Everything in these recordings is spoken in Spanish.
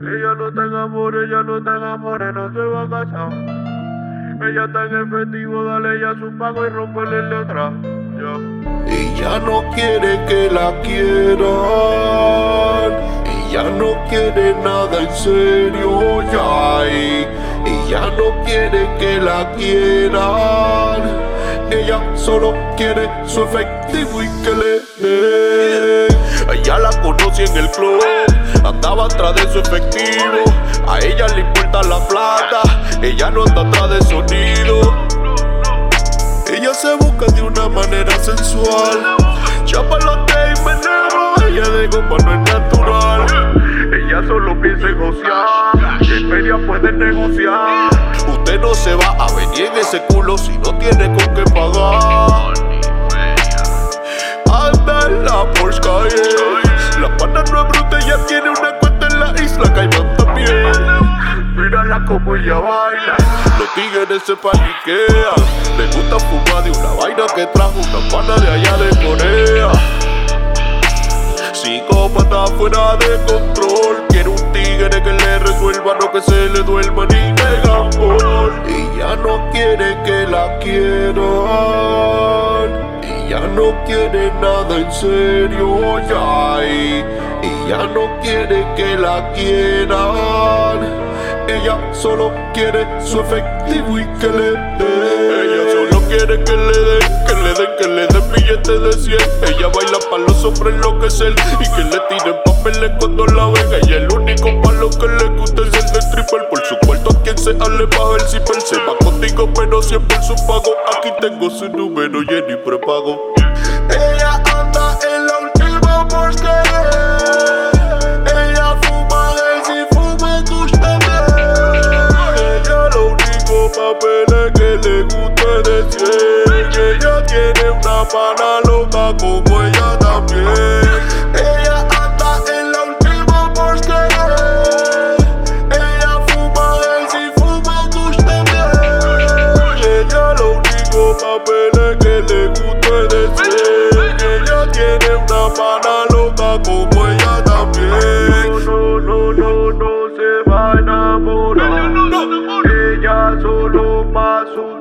Ella no en amor, ella no en amor, no se va a casar. Ella está en efectivo, dale ya su pago y romperle el. Ya. Ella no quiere que la quieran. Ella no quiere nada en serio, ya. Ella no quiere que la quieran. Ella solo quiere su efectivo y que le dé. Ella la conocí en el club, andaba atrás de su efectivo. A ella le importa la plata, ella no anda atrás de sonido. Ella se busca de una manera sensual. Chapalote y meneo, ella de goma no es natural. Ella solo piensa en josear, en feria puede negociar. Usted no se va a venir en ese culo si no tiene con qué pagar. Los tigres se paniquean. Le gusta fumar de una vaina que trajo una pana de allá de Corea. Psicópata fuera de control. Quiere un tigre que le resuelva, no que se le duerma ni que amor. Ella no quiere que la quieran. Ella no quiere nada en serio, ya. Ella no quiere que la quieran. Ella solo quiere su efectivo y que le den. Ella solo quiere que le den, que le den, que le den billetes de 100. Ella baila pa' los hombres enloquecer y que le tiren papeles cuando la ven. Ella el único palo que le gusta es el de triple. Por su cuarto a quien sea le baja el zipper. Se va contigo pero siempre su pago. Aquí tengo su número y ni prepago. Es decir Ella tiene una pana loca como ella también. Ella anda en la última Porsche Ella fuma Haze y fuma Kush también. Ella lo único papel que le gusta es decir. Ella tiene una pana loca como ella también. No, no, no, no se va a enamorar. Ella solo pa' su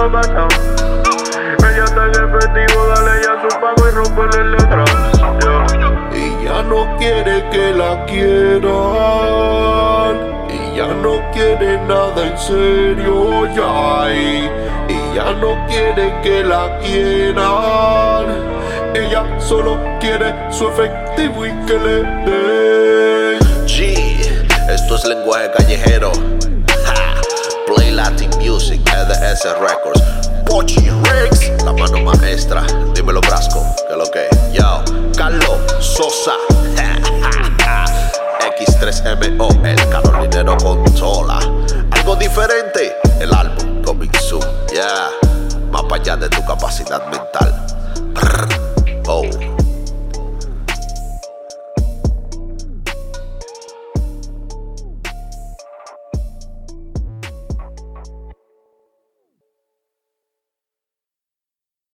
a casar. Ella está en efectivo, dale ya su pago y romperle el de atrás. Ya. Ella no quiere que la quieran. Ella no quiere nada en serio, ya. Ella no quiere que la quieran. Ella solo quiere su efectivo y que le den. G, esto es lenguaje callejero. Ha, Play Latin Music, EDS Records. Pochi Rex, la mano maestra. Dímelo, Brasco, que lo que. Yo, Carlos Sosa.